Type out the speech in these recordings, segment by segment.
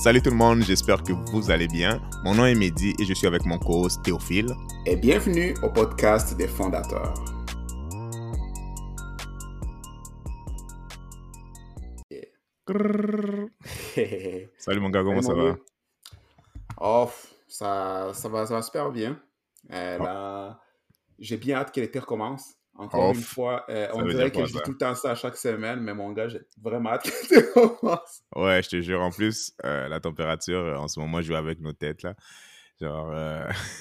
Salut tout le monde, j'espère que vous allez bien. Mon nom est Mehdi et je suis avec mon co-host Théophile. Et bienvenue au podcast des fondateurs. Salut mon gars, comment ça va? Oh, ça, ça, va, ça va super bien. Euh, là, J'ai bien hâte que l'été recommence. Encore une fois, euh, on dirait que je dis tout le temps ça chaque semaine, mais mon gars, j'ai vraiment hâte. Ouais, je te jure. En plus, euh, la température, en ce moment, joue avec nos têtes, là. Genre,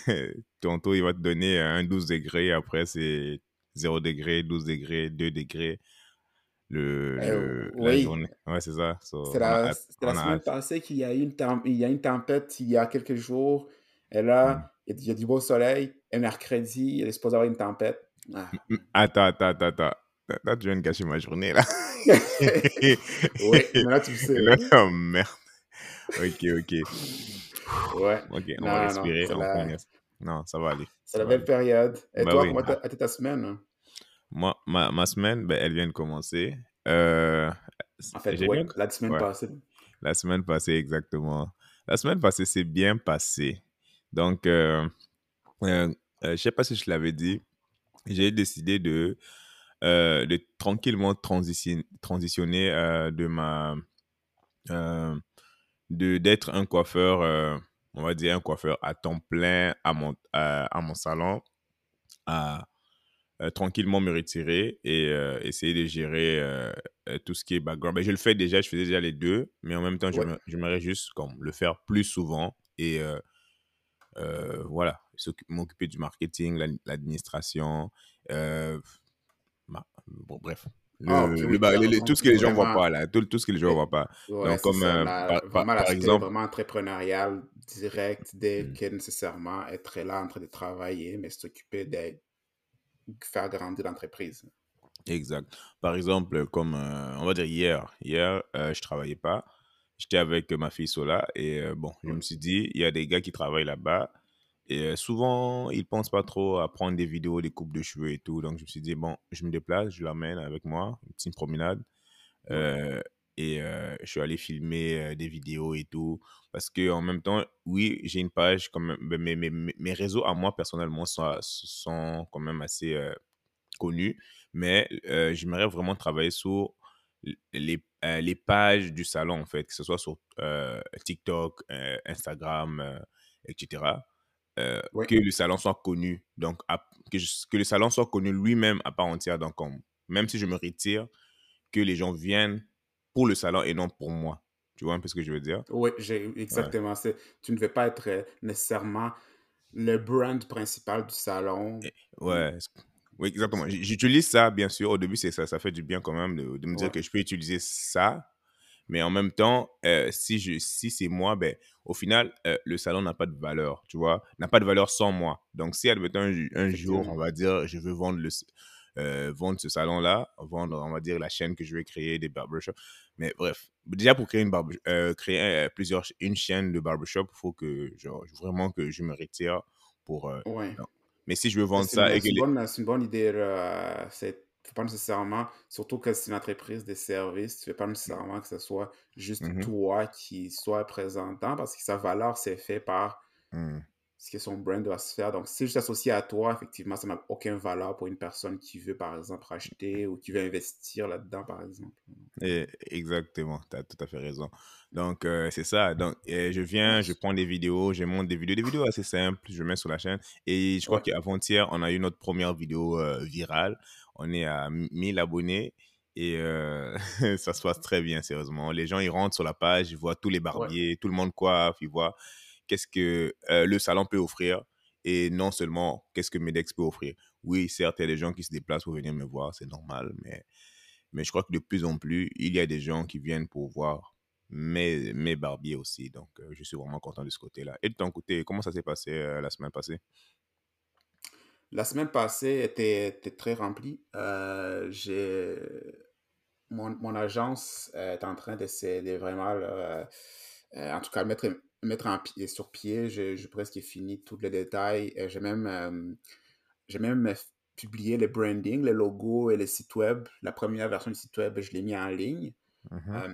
tantôt, il va te donner un 12 degrés, après, c'est 0 degré, 12 degrés, 2 degrés le, Euh, la oui. journée. Ouais, c'est ça. So, C'est on a la, la semaine passée qu'il y, a eu une il y a une tempête il y a quelques jours. Et là, a- il y a du beau soleil. Et mercredi, il est supposé avoir une tempête. Ah. Mm, Attends, attends, attends, attends. Là, tu viens de gâcher ma journée, là. oui, mais là, tu le sais. Là, oh, merde. Ok, ok. Ouais, Ok, on Non, va non, respirer. c'est on la-. Non, ça va aller. c'est la belle aller. période. Et Bah toi, oui. comment t'as- a été ta semaine? hein? Moi, ma, ma semaine, ben, elle vient de commencer. Euh, En fait, ouais, bien- la semaine ouais. passée. La semaine passée, exactement. La semaine passée, c'est bien passé. Donc, euh, euh, je sais pas si je l'avais dit, j'ai décidé de, euh, de tranquillement transition- transitionner euh, de ma, euh, de d'être un coiffeur, on va dire un coiffeur à temps plein à mon, à, mon salon, à tranquillement me retirer et essayer de gérer tout ce qui est background. Ben, je le fais déjà, je faisais déjà les deux, mais en même temps, Ouais. j'aimerais- j'aimerais juste comme, le faire plus souvent et euh, voilà, m'occuper du marketing, l'ad- l'administration, euh, bon, bref. Le, Ah, oui, le le- tout ce que les gens voient Vraiment. pas, là, tout, tout ce que les gens voient pas. Ouais, Donc, comme, ça, euh, la- par- vraiment par exemple- vraiment entrepreneurial, direct, dès Mm. que nécessairement être là en train de travailler, mais s'occuper de faire grandir l'entreprise. Exact. Par exemple, comme euh, on va dire hier, hier, je travaillais pas. J'étais avec ma fille Sola et euh, bon, je me suis dit, il y a des gars qui travaillent là-bas et euh, souvent, ils pensent pas trop à prendre des vidéos, des coupes de cheveux et tout. Donc, je me suis dit, bon, je me déplace, je l'amène avec moi, une petite promenade. Euh, et euh, je suis allé filmer euh, des vidéos et tout. Parce que en même temps, oui, j'ai une page, comme ben, mes, mes, réseaux à moi personnellement sont, sont quand même assez euh, connus. Mais euh, j'aimerais vraiment travailler sur les, euh, les pages du salon, en fait, que ce soit sur euh, TikTok, euh, Instagram, etc. Que le salon soit connu. Donc, à- que, je- que le salon soit connu lui-même à part entière. Donc, même si je me retire, que les gens viennent pour le salon et non pour moi. Tu vois un peu ce que je veux dire? Oui, exactement. c'est Tu ne veux pas être nécessairement le brand principal du salon. Ouais, oui, exactement. J'utilise ça, bien sûr. Au début, c'est ça, ça fait du bien quand même de, de me dire Ouais. que je peux utiliser ça. Mais en même temps, euh, si, je, si c'est moi, ben, au final, euh, le salon n'a pas de valeur, tu vois, n'a pas de valeur sans moi. Donc, si, admettons, un, ju- un jour, Effectivement. on va dire, je veux vendre, le, s- euh, vendre ce salon-là, vendre, on va dire, la chaîne que je vais créer, des barbershops. Mais bref, déjà, pour créer, une barbe, euh, créer euh, plusieurs, ch- une chaîne de barbershop, il faut que, genre, vraiment que je me retire pour... euh, Ouais. Mais si je veux Mais vendre ça une, et que c'est une les... bonne, c'est une bonne idée. là. C'est faut pas nécessairement, surtout que c'est une entreprise de services, tu ne veux pas nécessairement que ce soit juste Mhm. toi qui soit présentant parce que sa valeur, c'est fait par Hmm. Ce que son brand doit se faire. Donc, si c'est juste associé à toi, effectivement, ça n'a aucune valeur pour une personne qui veut, par exemple, racheter ou qui veut investir là-dedans, par exemple. Et- exactement, tu as tout à fait raison. Donc, euh, c'est ça. Donc, euh, je viens, je prends des vidéos, je monte des vidéos, des vidéos assez simples, je mets sur la chaîne. Et je crois Ouais. qu'avant-hier, on a eu notre première vidéo euh, virale. On est à 1000 abonnés et euh, ça se passe très bien, sérieusement. Les gens, ils rentrent sur la page, ils voient tous les barbiers, tout le monde coiffe, ils voient qu'est-ce que euh, le salon peut offrir et non seulement qu'est-ce que Medex peut offrir. Oui, certes, il y a des gens qui se déplacent pour venir me voir, c'est normal, mais mais je crois que de plus en plus, il y a des gens qui viennent pour voir mes, mes barbiers aussi. Donc, euh, je suis vraiment content de ce côté-là. Et de ton côté, comment ça s'est passé euh, la semaine passée? La semaine passée était, très remplie. Mon, mon agence est en train d'essayer de vraiment, en tout cas, mettre, mettre en sur pied. J'ai presque fini tous les détails. Euh, J'ai même, euh, j'ai même publié le branding, le logo et le site web. La première version du site web, je l'ai mis en ligne. Mhm. Euh,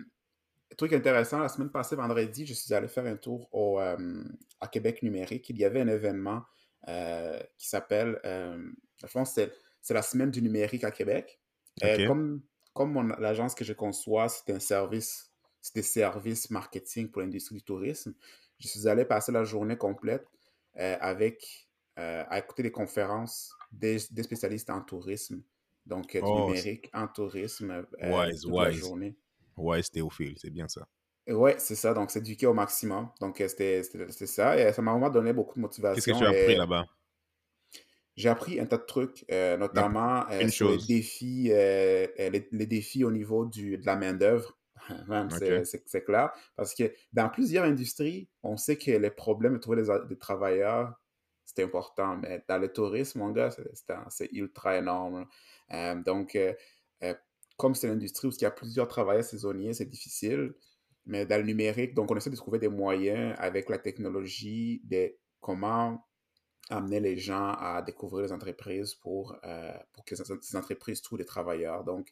truc intéressant, la semaine passée, vendredi, je suis allé faire un tour au, euh, à Québec numérique. Il y avait un événement euh, qui s'appelle, je pense c'est la semaine du numérique à Québec. Euh, OK. comme comme l'agence que je conçois, c'est un service, c'est des services marketing pour l'industrie du tourisme. Je suis allé passer la journée complète euh, avec, euh, à écouter des conférences des, des spécialistes en tourisme, donc euh, du Oh, numérique en tourisme wise, toute la wise. journée. Wise Théophile, c'est bien ça. Ouais, c'est ça, donc s'éduquer au maximum. Donc c'était ça, et ça m'a vraiment donné beaucoup de Qu'est-ce que tu motivation. as appris là-bas? j'ai appris un tas de trucs, La- notamment sur les défis, les, les défis au niveau du, de la main-d'œuvre. Même, c'est clair. Parce que dans plusieurs industries, on sait que les problèmes de trouver des, travailleurs, c'est important. Mais dans le tourisme, mon gars, c'est ultra énorme. Euh, donc, euh, euh, comme c'est l'industrie où il y a plusieurs travailleurs saisonniers, c'est difficile. Mais dans le numérique, donc on essaie de trouver des moyens avec la technologie de comment amener les gens à découvrir les entreprises pour, pour que ces entreprises trouvent des travailleurs. Donc,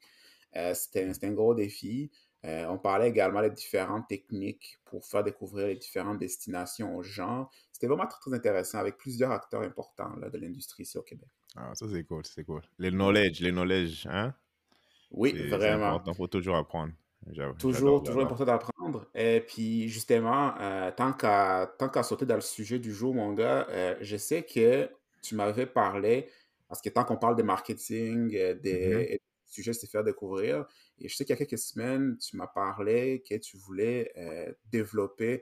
c'était un, un gros défi. Euh, on parlait également des différentes techniques pour faire découvrir les différentes destinations aux gens. C'était vraiment très, très intéressant avec plusieurs acteurs importants là, de l'industrie ici au Québec. Ah, ça, c'est cool, c'est cool. Les knowledge, les knowledge, hein? Oui, vraiment. important, faut toujours apprendre. Toujours, toujours important d'apprendre. Et puis, justement, euh, tant qu'à tant qu'à sauter dans le sujet du jour, mon gars, euh, je sais que tu m'avais parlé, parce que tant qu'on parle de marketing, euh, des sujets, c'est faire découvrir. Et je sais qu'il y a quelques semaines, tu m'as parlé que tu voulais euh, développer,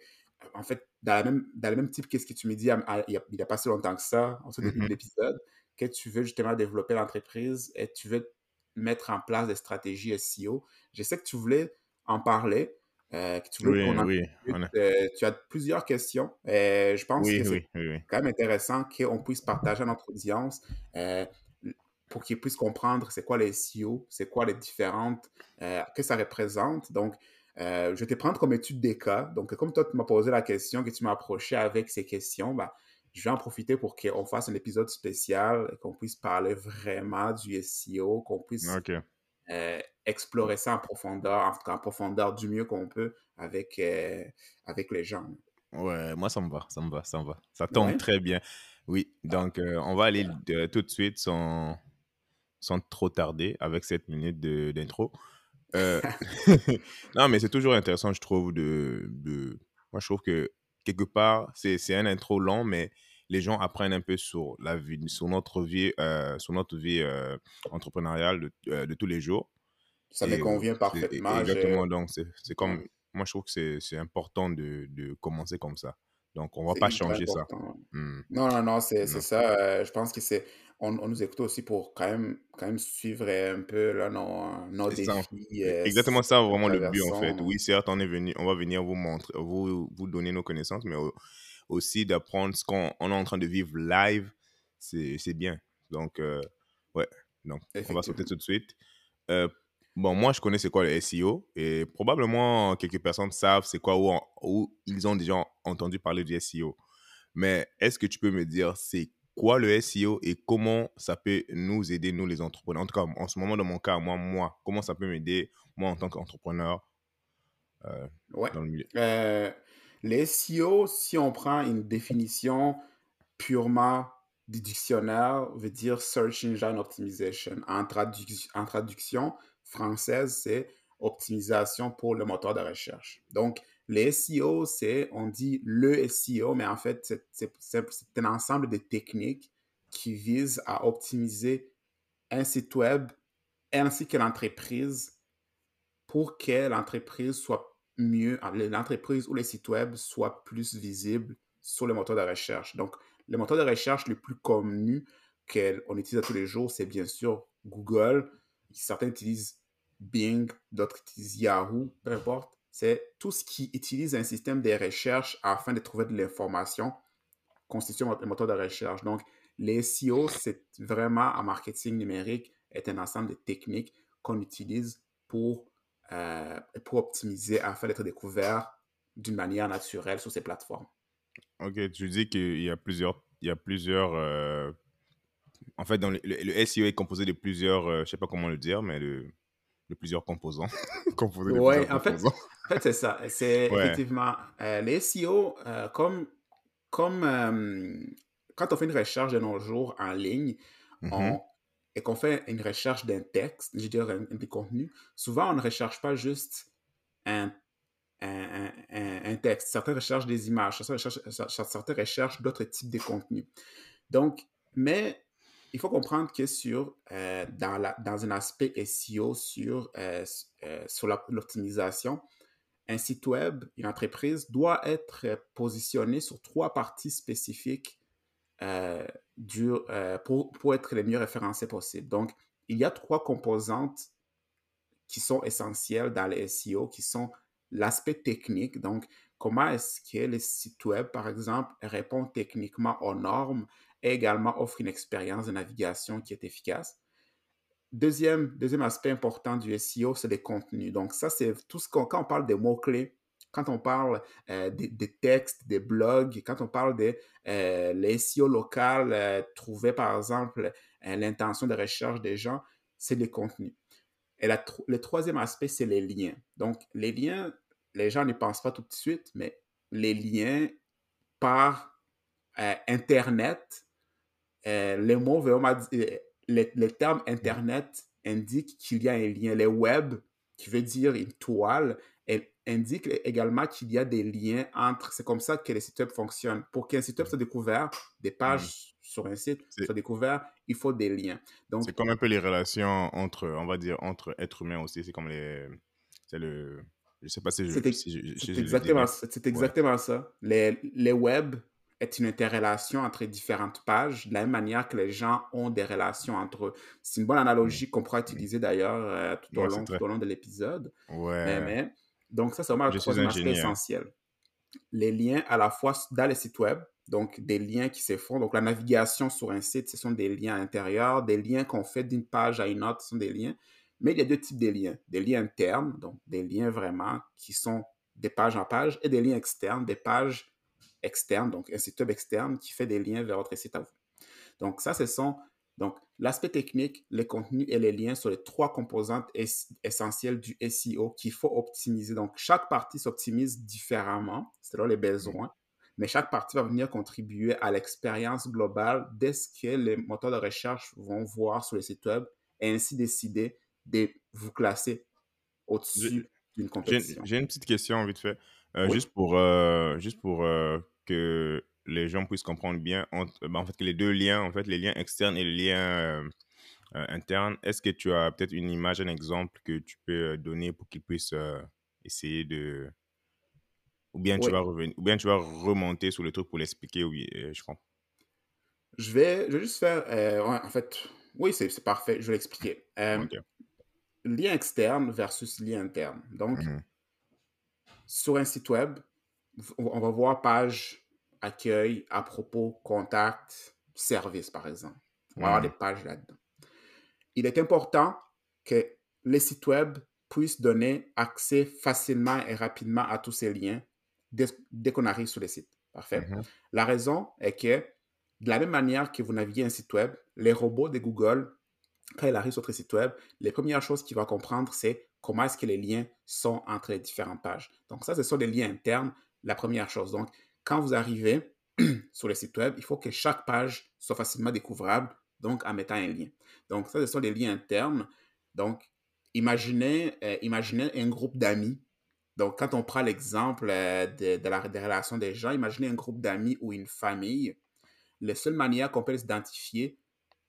en fait, dans, la même, dans le même type qu'est-ce que tu me dis il n'y a, a pas si longtemps que ça, en tout début de Mhm. l'épisode, que tu veux justement développer l'entreprise et tu veux mettre en place des stratégies SEO. Je sais que tu voulais en parler, euh, que tu voulais Oui, qu'on en oui, on a- Euh, tu as plusieurs questions. et je pense oui, que c'est quand même intéressant qu'on puisse partager à notre audience pour qu'ils puissent comprendre c'est quoi les SEO, c'est quoi les différentes, euh, que ça représente. Donc, euh, je vais te prendre comme étude des cas. Donc, comme toi, tu m'as posé la question, que tu m'as approché avec ces questions, bah, je vais en profiter pour qu'on fasse un épisode spécial, qu'on puisse parler vraiment du SEO, qu'on puisse euh, explorer ça en profondeur, en, tout cas en profondeur du mieux qu'on peut avec, avec les gens. Ouais, moi, ça me va, ça me va, ça me va. Ça tombe Ouais. très bien. Oui, donc euh, on va aller de- tout de suite sans, sans trop tarder avec cette minute d'intro. Euh, non, mais c'est toujours intéressant, je trouve, de, de... Moi, je trouve que quelque part, c'est un intro long, mais les gens apprennent un peu sur la vie, sur notre vie, euh, sur notre vie euh, entrepreneuriale de, de tous les jours. Ça me convient c'est- parfaitement. Exactement, donc c'est comme... Moi, je trouve que c'est important de, de commencer comme ça. Donc, on va C'est pas changer ça. Hmm, Non, non, non, c'est ça. euh, je pense que c'est. On, on nous écoute aussi pour quand même, quand même suivre un peu là, nos, nos ça. défis. euh, Exactement ça, vraiment le but en fait. Oui, certes, on est venu, on va venir vous montrer, vous, vous donner nos connaissances, mais au- aussi d'apprendre ce qu'on on est en train de vivre live, c'est bien. Donc, euh, ouais, donc on va sauter tout de suite. Euh, bon, moi, je connais c'est quoi le SEO et probablement quelques personnes savent c'est quoi ou ils ont déjà entendu parler du SEO. Mais est-ce que tu peux me dire c'est quoi le SEO et comment ça peut nous aider, nous les entrepreneurs? En tout cas, en ce moment, dans mon cas, moi, moi, comment ça peut m'aider, moi, en tant qu'entrepreneur euh, Ouais. dans le milieu? Euh, les SEO, si on prend une définition purement du dictionnaire, veut dire Search Engine Optimization. En, en traduction française, c'est optimisation pour le moteur de recherche. Donc, les SEO, c'est, on dit le SEO, mais en fait, c'est- un ensemble de techniques qui visent à optimiser un site web ainsi que l'entreprise pour que l'entreprise soit mieux, l'entreprise ou les sites web soient plus visibles sur le moteur de recherche. Donc, le moteur de recherche le plus connu qu'on utilise tous les jours, c'est bien sûr Google. Certains utilisent Bing, d'autres utilisent Yahoo, peu importe. C'est tout ce qui utilise un système de recherche afin de trouver de l'information constitue un moteur de recherche. Donc, les SEO, c'est vraiment en marketing numérique, est un ensemble de techniques qu'on utilise pour, euh, pour optimiser afin d'être découvert d'une manière naturelle sur ces plateformes. Ok, tu dis qu'il y a plusieurs, il y a plusieurs. euh, en fait, dans le, SEO est composé de plusieurs, euh, je sais pas comment le dire, mais de de plusieurs composants. composé de Ouais, plusieurs en fait, composants. en fait c'est ça. C'est Ouais. effectivement euh, les SEO, euh, comme, comme euh, quand on fait une recherche de nos jours en ligne Mhm. on- et qu'on fait une recherche d'un texte, je veux dire, un, des contenus, souvent on ne recherche pas juste un, un, un- un- un texte. Certains recherchent des images, certains recherchent, certains recherchent d'autres types de contenus. Donc, mais il faut comprendre que sur, euh, dans, la, dans un aspect SEO, sur, euh, euh, sur l'optimisation, un site web, une entreprise doit être positionné sur trois parties spécifiques du, pour, pour être le mieux référencé possible. Donc, il y a trois composantes qui sont essentielles dans le SEO, qui sont l'aspect technique. Donc, comment est-ce que le site web, par exemple, répond techniquement aux normes et également offre une expérience de navigation qui est efficace. Deuxième, deuxième aspect important du SEO, c'est les contenus. Donc, ça, c'est tout ce qu'on, quand on parle des mots-clés, quand on parle euh, des, textes, des blogs, quand on parle de euh, les local, euh, trouver par exemple euh, l'intention de recherche des gens, c'est les contenus. Et la le troisième aspect, c'est les liens. Donc, les liens, les gens n'y pensent pas tout de suite, mais les liens par Internet, euh, les mots vraiment, di- euh, les, les termes Internet indiquent qu'il y a un lien. Les web, qui veut dire une toile, elle indique également qu'il y a des liens entre. C'est comme ça que les sites web fonctionnent. Pour qu'un site web soit découvert, des pages sur un site soient découvertes, il faut des liens. Donc, C'est comme un peu les relations entre, on va dire, entre êtres humains aussi. C'est comme les. C'est le. Je sais pas si je. C'est si C'est exactement, c'est exactement ça. Les, les web est une interrelation entre différentes pages, de la même manière que les gens ont des relations entre eux. C'est une bonne analogie qu'on pourra utiliser d'ailleurs euh, tout, au Ouais, long, très- tout au long de l'épisode. Ouais. mais- donc ça, c'est vraiment le troisième aspect essentiel. Les liens à la fois dans les sites web, donc des liens qui se font. Donc la navigation sur un site, ce sont des liens à l'intérieur. Des liens qu'on fait d'une page à une autre, ce sont des liens. Mais il y a deux types de liens. Des liens internes, donc des liens vraiment qui sont des pages en page, et des liens externes, des pages externes, donc un site web externe qui fait des liens vers votre site à vous. Donc ça, ce sont donc l'aspect technique, les contenus et les liens sont les trois composantes es- essentielles du SEO qu'il faut optimiser. Donc chaque partie s'optimise différemment selon les besoins, mais chaque partie va venir contribuer à l'expérience globale de ce que les moteurs de recherche vont voir sur le site web et ainsi décider de vous classer au-dessus d'une compétition. j'ai une petite question vite fait. Euh, Oui. Juste pour, euh, juste pour euh, que les gens puissent comprendre bien, entre, ben, en fait, que les deux liens, en fait, les liens externes et les liens internes, est-ce que tu as peut-être une image, un exemple que tu peux donner pour qu'ils puissent essayer de. Ou bien, tu vas revenir, ou bien tu vas remonter sur le truc pour l'expliquer, oui, je comprends. Je vais, je vais juste faire, ouais, en fait, oui, c'est parfait, je vais l'expliquer. Lien externe versus lien interne. Donc, Mhm. Sur un site web, on va voir page accueil, à propos, contact, service, par exemple. On va avoir des pages là-dedans. Il est important que les sites web puissent donner accès facilement et rapidement à tous ces liens dès, dès qu'on arrive sur le site. Parfait. Mhm. La raison est que, de la même manière que vous naviguez un site web, les robots de Google, quand ils arrivent sur votre site web, les premières choses qu'ils vont comprendre, c'est comment est-ce que les liens sont entre les différentes pages. Donc ça, ce sont des liens internes, la première chose. Donc, quand vous arrivez sur le site web, il faut que chaque page soit facilement découvrable, donc en mettant un lien. Donc ça, ce sont des liens internes. Donc, imaginez, euh, imaginez un groupe d'amis. Donc, quand on prend l'exemple euh, de, la, des relations des gens, imaginez un groupe d'amis ou une famille. La seule manière qu'on peut les identifier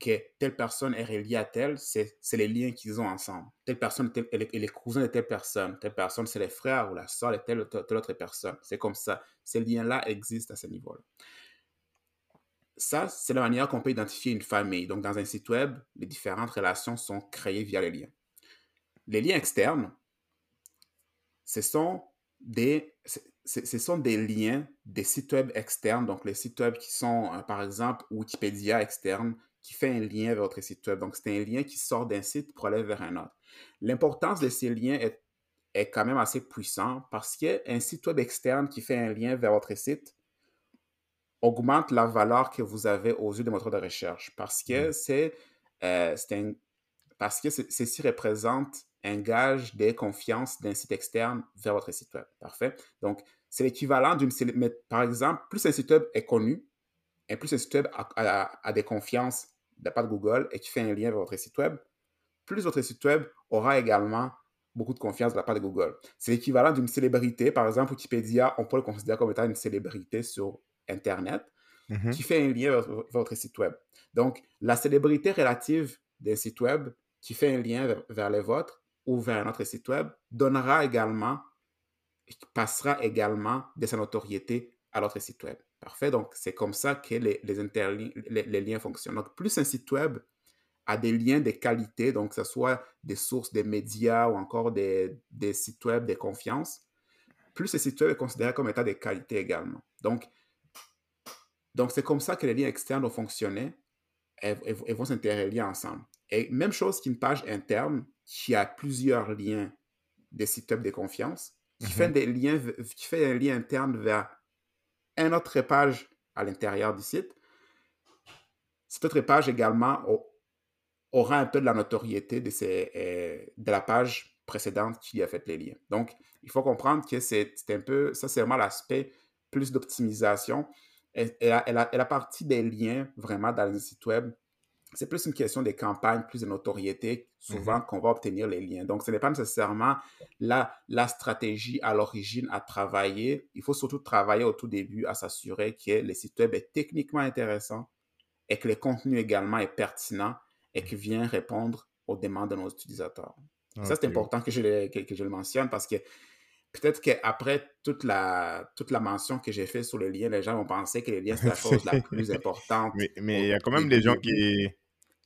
que telle personne est reliée à telle, c'est les liens qu'ils ont ensemble. Telle personne est, tel- est le- est le cousin de telle personne. Telle personne, c'est les frères ou la soeur de telle, telle, telle autre personne. C'est comme ça. Ces liens-là existent à ce niveau-là. Ça, c'est la manière qu'on peut identifier une famille. Donc, dans un site web, les différentes relations sont créées via les liens. Les liens externes, ce sont des, ce sont des liens des sites web externes, donc les sites web qui sont, euh, par exemple, Wikipédia externe, qui fait un lien vers votre site web. Donc, c'est un lien qui sort d'un site pour aller vers un autre. L'importance de ces liens est, est quand même assez puissant parce qu'un site web externe qui fait un lien vers votre site augmente la valeur que vous avez aux yeux des moteurs de recherche parce que Mm. c'est euh, parce que ceci représente un gage de confiance d'un site externe vers votre site web. Parfait. Donc, c'est l'équivalent d'une... Par exemple, plus un site web est connu, et plus un site web a, des confiances de la part de Google et qui fait un lien vers votre site web, plus votre site web aura également beaucoup de confiance de la part de Google. C'est l'équivalent d'une célébrité. Par exemple, Wikipédia, on peut le considérer comme étant une célébrité sur Internet mm-hmm. qui fait un lien vers, votre site web. Donc, la célébrité relative d'un site web qui fait un lien vers, vers les vôtres ou vers un autre site web donnera également, passera également de sa notoriété à l'autre site web. Parfait. Donc, c'est comme ça que les, les, les, liens fonctionnent. Donc, plus un site web a des liens de qualité, donc que ce soit des sources des médias ou encore des, des sites web de confiance, plus ce site web est considéré comme état de qualité également. Donc, donc c'est comme ça que les liens externes vont fonctionner et, et vont s'interrelier ensemble. Et même chose qu'une page interne qui a plusieurs liens des sites web de confiance, qui, mm-hmm. fait des liens, qui fait un lien interne vers une autre page à l'intérieur du site. Cette autre page également aura un peu de la notoriété euh, de la page précédente qui a fait les liens. Donc, il faut comprendre que c'est un peu, ça c'est vraiment l'aspect plus d'optimisation. Et, et, la, partie des liens vraiment dans les sites web, c'est plus une question des campagnes, plus de notoriété, souvent mm-hmm. qu'on va obtenir les liens. Donc, ce n'est pas nécessairement la, la stratégie à l'origine à travailler. Il faut surtout travailler au tout début à s'assurer que le site web est techniquement intéressant et que le contenu également est pertinent et qui vient répondre aux demandes de nos utilisateurs. Ça, c'est important que je, le, que, je le mentionne parce que peut-être qu'après toute la, toute la mention que j'ai faite sur les liens, les gens vont penser que les liens, c'est la chose la plus importante. Mais il y a quand même des gens qui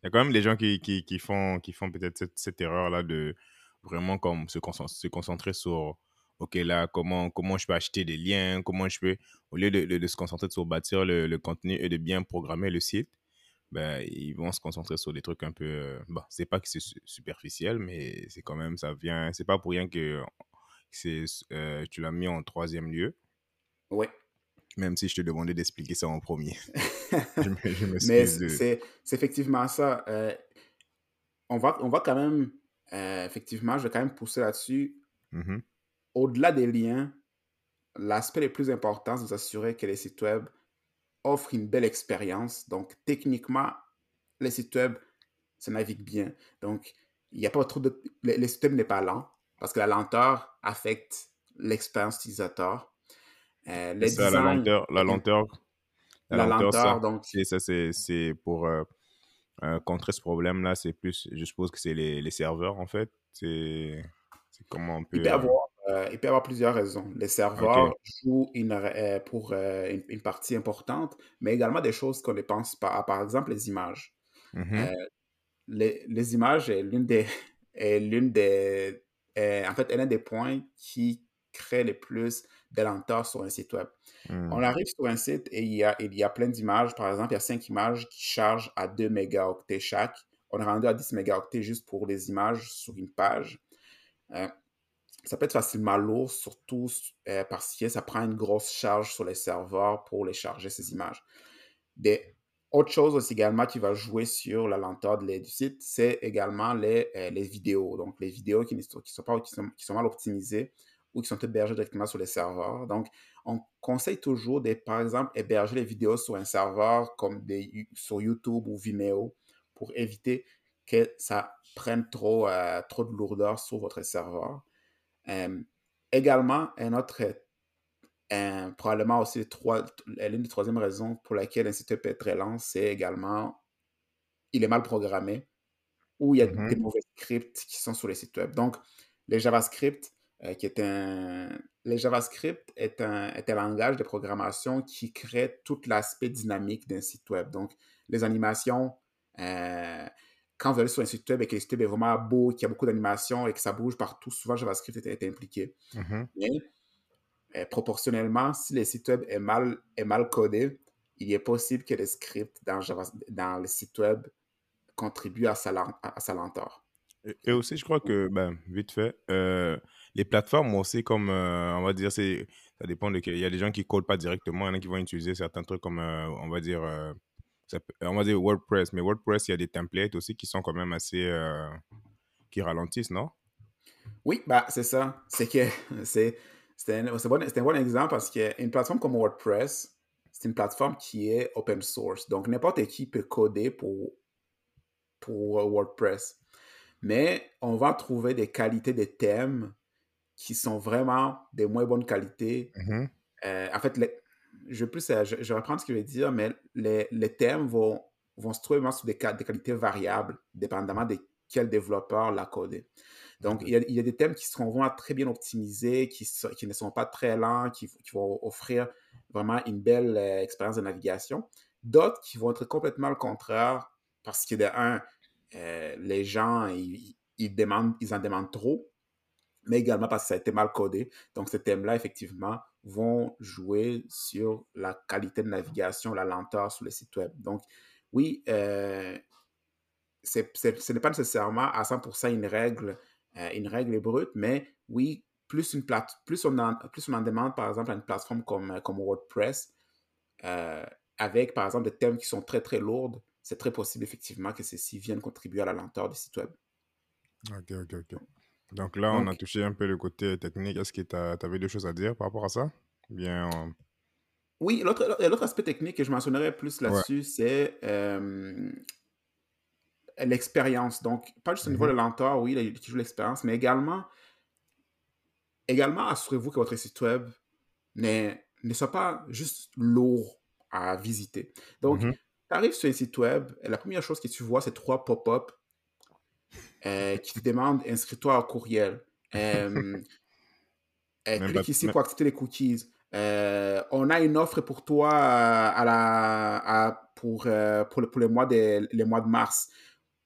y a quand même des gens qui, qui, qui font, qui font peut-être cette, cette erreur-là de vraiment comme se, concentrer, se concentrer sur, OK, là, comment, comment je peux acheter des liens, comment je peux, au lieu de, se concentrer sur bâtir le, contenu et de bien programmer le site, ben, ils vont se concentrer sur des trucs un peu, euh, bon, c'est pas que c'est superficiel, mais c'est quand même, ça vient, c'est pas pour rien que c'est, euh, tu l'as mis en troisième lieu. Oui. Même si je te demandais d'expliquer ça en premier. je, Mais c'est effectivement ça. Euh, on, va, on va quand même, euh, effectivement, je vais quand même pousser là-dessus. Mm-hmm. Au-delà des liens, l'aspect le plus important, c'est de s'assurer que les sites web offrent une belle expérience. Donc, techniquement, les sites web se naviguent bien. Donc, il n'y a pas trop de. Le, le site web n'est pas lent parce que la lenteur affecte l'expérience utilisateur. Euh, la lenteur, la lenteur, la, lenteur, donc. Ça, c'est pour euh, euh, contrer ce problème-là, c'est plus, je suppose que c'est les, les, serveurs, en fait. C'est comment on peut... Il peut, avoir, il peut avoir plusieurs raisons. Les serveurs jouent une, pour une, partie importante, mais également des choses qu'on ne pense pas. Par exemple, les images. Mmh les, les, images est l'une des... Est l'une des en fait, l'un des points qui crée le plus de lenteur sur un site web. On hmm. arrive sur un site et il y a, il y a plein d'images. Par exemple, il y a cinq images qui chargent à 2 mégaoctets chaque. On est rendu à 10 mégaoctets juste pour les images sur une page. Euh, ça peut être facilement lourd, surtout euh, parce que ça prend une grosse charge sur les serveurs pour les charger, ces images. Des, autre chose aussi également qui va jouer sur la lenteur de du site, c'est également les, euh, les vidéos. Donc, les vidéos qui ne sont, qui sont, pas, qui sont, qui sont mal optimisées ou qui sont hébergés directement sur les serveurs. Donc, on conseille toujours de, par exemple, héberger les vidéos sur un serveur comme des, sur YouTube ou Vimeo pour éviter que ça prenne trop, euh, trop de lourdeur sur votre serveur. Euh, également, un autre, probablement aussi l'une des troisième raisons pour laquelle un site peut être très lent, c'est également il est mal programmé ou il y a mm-hmm. des mauvais scripts qui sont sur les sites web. Donc, les JavaScript, euh, qui est un... Le JavaScript est un, est un langage de programmation qui crée tout l'aspect dynamique d'un site web. Donc, les animations, euh, quand vous allez sur un site web et que le site web est vraiment beau, qu'il y a beaucoup d'animations et que ça bouge partout, souvent JavaScript est, impliqué. Mm-hmm. Mais euh, proportionnellement, si le site web est mal, est mal codé, il est possible que le script dans, dans le site web contribue à sa, à, sa lenteur. Et aussi, je crois que, ben, vite fait, les plateformes aussi, comme euh, on va dire, c'est ça dépend de Il y a des gens qui ne codent pas directement, il y en a qui vont utiliser certains trucs comme, euh, on va dire, euh, on va dire WordPress. Mais WordPress, il y a des templates aussi qui sont quand même assez. qui ralentissent, non? Oui, bah, c'est ça. C'est que c'est un, bon, un bon exemple parce qu'une plateforme comme WordPress, c'est une plateforme qui est open source. Donc, n'importe qui peut coder pour, pour WordPress. Mais on va trouver des qualités de thèmes qui sont vraiment des moins bonnes qualités. Mhm. Euh, en fait, les- je, vais plus, je, je vais reprendre ce que je vais dire, mais les, les thèmes vont, vont se trouver vraiment sur des, des qualités variables, dépendamment de quel développeur l'a codé. Donc, il y, a, il y a des thèmes qui seront vraiment très bien optimisés, qui, so- qui ne sont pas très lents, qui, qui vont offrir vraiment une belle euh, expérience de navigation. D'autres qui vont être complètement le contraire, parce que de un, euh, les gens, ils, demandent, ils en demandent trop, mais également parce que ça a été mal codé. Donc, ces thèmes-là, effectivement, vont jouer sur la qualité de navigation, la lenteur sur le site web. Donc, oui, euh, ce n'est pas nécessairement à 100% une règle, euh, une règle brute, mais oui, plus, une plate, plus, on en, plus on en demande, par exemple, à une plateforme comme, comme WordPress, avec, par exemple, des thèmes qui sont très, très lourds, c'est très possible, effectivement, que ceux-ci viennent contribuer à la lenteur du site web. Ok, ok, ok. Donc là, on a touché un peu le côté technique. Est-ce que tu avais des choses à dire par rapport à ça? Bien, euh, oui, l'autre aspect technique que je mentionnerais plus ouais. là-dessus, c'est euh, l'expérience. Donc, pas juste au niveau de Mhm. la lenteur, oui, il qui joue l'expérience, mais également, également assurez-vous que votre site web ne soit pas juste lourd à visiter. Donc, Mhm. Tu arrives sur un site web, et la première chose que tu vois, c'est trois pop-up euh, qui te demandent inscris-toi au courriel. Euh, euh, pas, clique ici pour accepter les cookies? Euh, on a une offre pour toi euh, à la, à- pour, euh, pour, le, pour les, mois de, les mois de mars.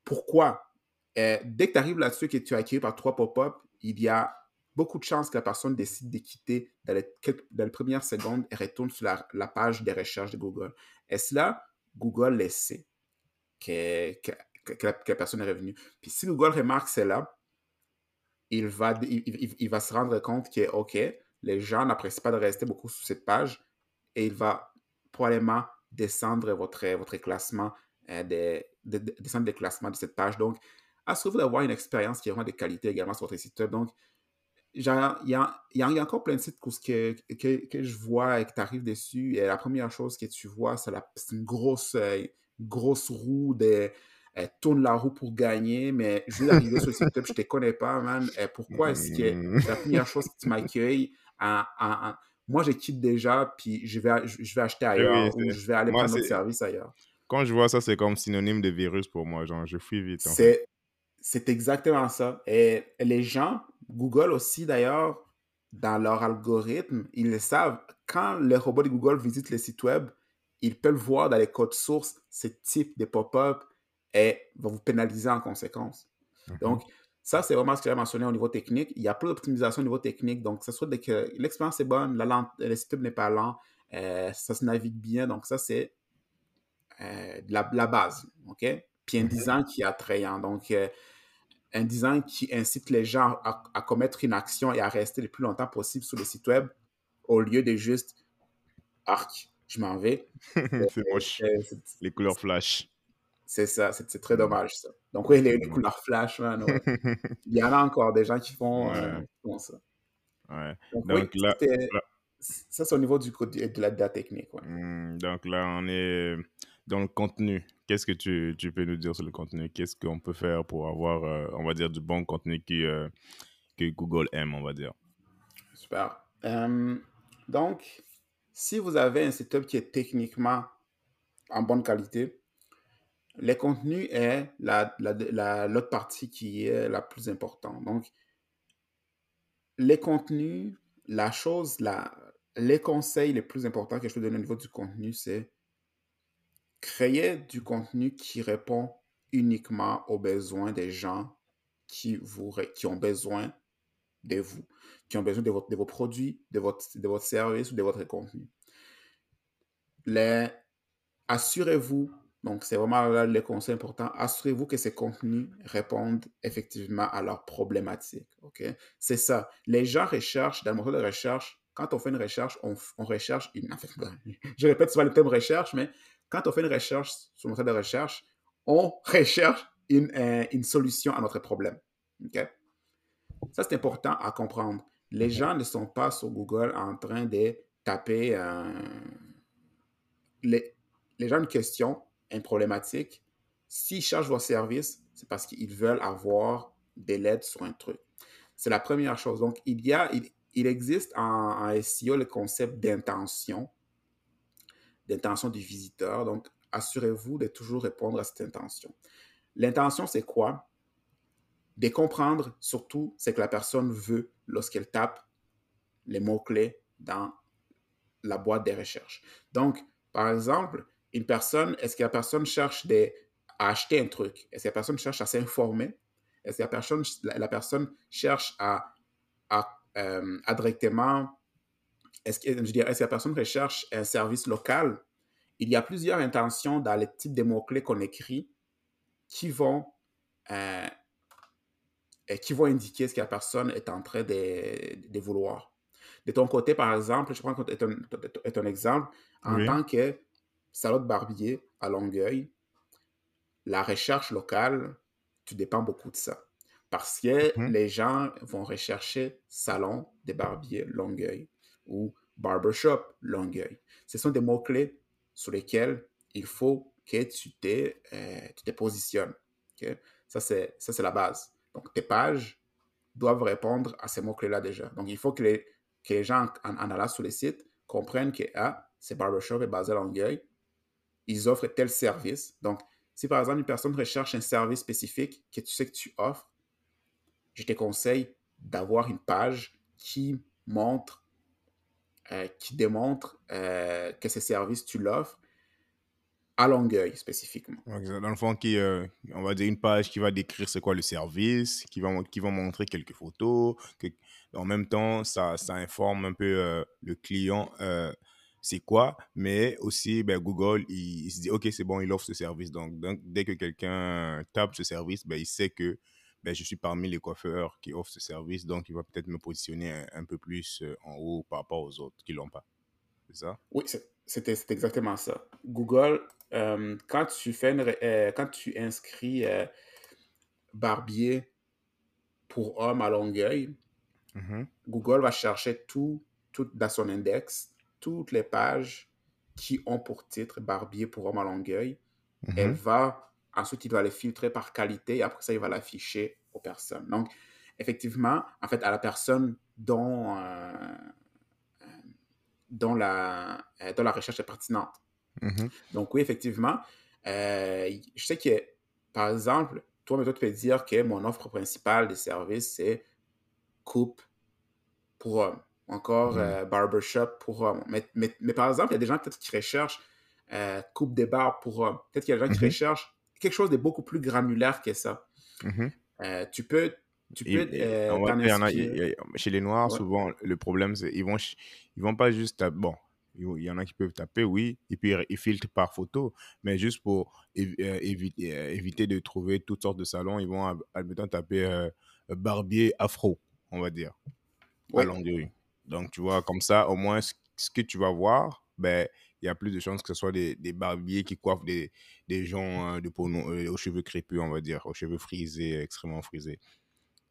Pourquoi? Euh, dès que tu arrives là-dessus et que tu es accueilli par trois pop-up, il y a beaucoup de chances que la personne décide de quitter dans les, quelques- dans les premières secondes et retourne sur la, la page des recherches de Google. Et cela, Google le sait que, que, que- la, personne est revenue. Puis si Google remarque cela, il va, il va se rendre compte que, OK, les gens n'apprécient pas de rester beaucoup sur cette page et il va probablement descendre votre, votre classement, euh, des- de, de- descendre les classements de cette page. Donc, assurez-vous d'avoir une expérience qui est vraiment de qualité également sur votre site web. Donc, genre, il y a, il y a- il y a encore plein de sites que, que, que- je vois et que tu arrives dessus. Et la première chose que tu vois, c'est une grosse, euh, grosse roue de euh, tourne la roue pour gagner, mais je vais arriver sur le site web, je te connais pas, man. Euh, pourquoi est-ce que Mm. la première chose que tu m'accueilles en- en- en- Moi, je quitte déjà, puis je vais, je, vais acheter Eh oui, ailleurs ou je vais aller moi, prendre notre service ailleurs. quand je vois ça, c'est comme synonyme de virus pour moi. Genre, je fuis vite, c'est exactement ça. Et les gens, Google aussi d'ailleurs, dans leur algorithme, ils le savent. Quand les robots de Google visitent le site web, ils peuvent voir dans les codes sources ce type de pop-up et vont vous pénaliser en conséquence. Mhm. Donc, ça, c'est vraiment ce que j'ai mentionné au niveau technique. Il y a plein d'optimisation au niveau technique. Donc, ce soit que l'expérience est bonne, la lente, le site web n'est pas lent, euh, ça se navigue bien. Donc, ça, c'est euh, la, la base. OK? Puis un Mhm. design qui est attrayant. Donc, euh, un design qui incite les gens à, à commettre une action et à rester le plus longtemps possible sur le site web au lieu de juste arc, je m'en vais. c'est moche. C'est- c'est- Les couleurs flash. C'est ça, c'est très Mm. dommage ça. Donc oui, les, les couleurs flash, man, ouais. il y en a encore des gens qui font, euh, Ouais. qui font ça. Ouais. Donc oui, là, ça c'est au niveau du de la, de la technique. Hmm, donc là, on est dans le contenu. Qu'est-ce que tu, peux nous dire sur le contenu? Qu'est-ce qu'on peut faire pour avoir, euh, on va dire, du bon contenu euh, que Google aime, on va dire? Super. Donc, si vous avez un setup qui est techniquement en bonne qualité, les contenus est la, la, la- l'autre partie qui est la plus importante. Donc, les contenus, la chose, les conseils les plus importants que je peux donner au niveau du contenu, c'est créer du contenu qui répond uniquement aux besoins des gens qui, vous, qui ont besoin de vous, qui ont besoin de, votre, de vos produits, de votre, de votre service ou de votre contenu. Assurez-vous, donc c'est vraiment là le conseil important, assurez-vous que ces contenus répondent effectivement à leurs problématiques. ok? C'est ça. Les gens recherchent, dans le moteur de recherche, quand on fait une recherche, on, on recherche une. je répète souvent le terme recherche, mais quand on fait une recherche sur le moteur de recherche, on recherche une, euh, une solution à notre problème. ok? Ça c'est important à comprendre. Les gens ne sont pas sur Google en train de taper les, les gens une question, une problématique. S'ils cherchent vos services, c'est parce qu'ils veulent avoir des lettres sur un truc. C'est la première chose. Donc, il y a, il, existe en, SEO le concept d'intention, d'intention du visiteur. Donc, assurez-vous de toujours répondre à cette intention. L'intention, c'est quoi? De comprendre surtout ce que la personne veut lorsqu'elle tape les mots-clés dans la boîte des recherches. Donc, par exemple, une personne, est-ce que la personne cherche à acheter un truc? Est-ce que la personne cherche à s'informer? Est-ce que la personne, la, personne cherche à, à, euh, directement, est-ce que, je dirais, est-ce que la personne recherche un service local? Il y a plusieurs intentions dans les types de mots-clés qu'on écrit qui vont, euh, qui vont indiquer ce que la personne est en train de, de vouloir. De ton côté, par exemple, je prends un, exemple, en tant que salon de barbier à Longueuil, la recherche locale, tu dépends beaucoup de ça. Parce que mhm. les gens vont rechercher salon de barbier Longueuil ou barbershop Longueuil. Ce sont des mots-clés sur lesquels il faut que tu te, euh, tu te positionnes. Ça, c'est la base. Donc, tes pages doivent répondre à ces mots-clés-là déjà. Donc, il faut que les, que les gens en, allant sur les sites comprennent que ah, c'est barbershop est basé à Longueuil. Ils offrent tel service. Donc, si par exemple une personne recherche un service spécifique que tu sais que tu offres, je te conseille d'avoir une page qui montre, qui démontre euh, que ce service, tu l'offres à Longueuil spécifiquement. Dans le fond, qui, euh, on va dire une page qui va décrire c'est quoi le service, qui va, qui va montrer quelques photos. En même temps, ça, ça informe un peu le client c'est quoi, mais aussi ben, Google, il, se dit, OK, c'est bon, il offre ce service. Donc, donc dès que quelqu'un tape ce service, ben, il sait que ben, je suis parmi les coiffeurs qui offrent ce service, donc il va peut-être me positionner un, peu plus euh, en haut par rapport aux autres qui ne l'ont pas. C'est ça? Oui, c'est exactement ça. Google, euh, quand, tu fais euh, quand tu inscris barbier pour homme à Longueuil, mm-hmm. Google va chercher tout, tout dans son index toutes les pages qui ont pour titre Barbier pour homme à Longueuil. Elle mhm. va, ensuite, il va les filtrer par qualité et après ça, il va l'afficher aux personnes. Donc, effectivement, en fait, à la personne dont, euh, euh, dont, la, euh, dont la recherche est pertinente. Mhm. Donc, oui, effectivement, je sais que, par exemple, toi, toi, tu peux dire que mon offre principale de service, c'est coupe pour hommes encore mm. euh, barbershop pour hommes. Mais, mais, mais, par exemple, il y a des gens peut-être qui recherchent coupe des barbes pour hommes. Peut-être qu'il y a des gens qui mm-hmm. recherchent quelque chose de beaucoup plus granulaire que ça. Mm-hmm. Euh, tu peux. Tu peux chez les Noirs, souvent, le problème, c'est qu'ils vont, ils vont pas juste. Bon, il y en a qui peuvent taper, oui, et puis ils filtrent par photo, mais juste pour éviter, éviter de trouver toutes sortes de salons, ils vont, admettons, taper barbier afro, on va dire, à Longueuil. Donc, tu vois, comme ça, au moins, ce, que tu vas voir, ben, il y a plus de chances que ce soit des, des barbiers qui coiffent des, des gens euh, de peau, euh, aux cheveux crépus, on va dire, aux cheveux frisés, extrêmement frisés.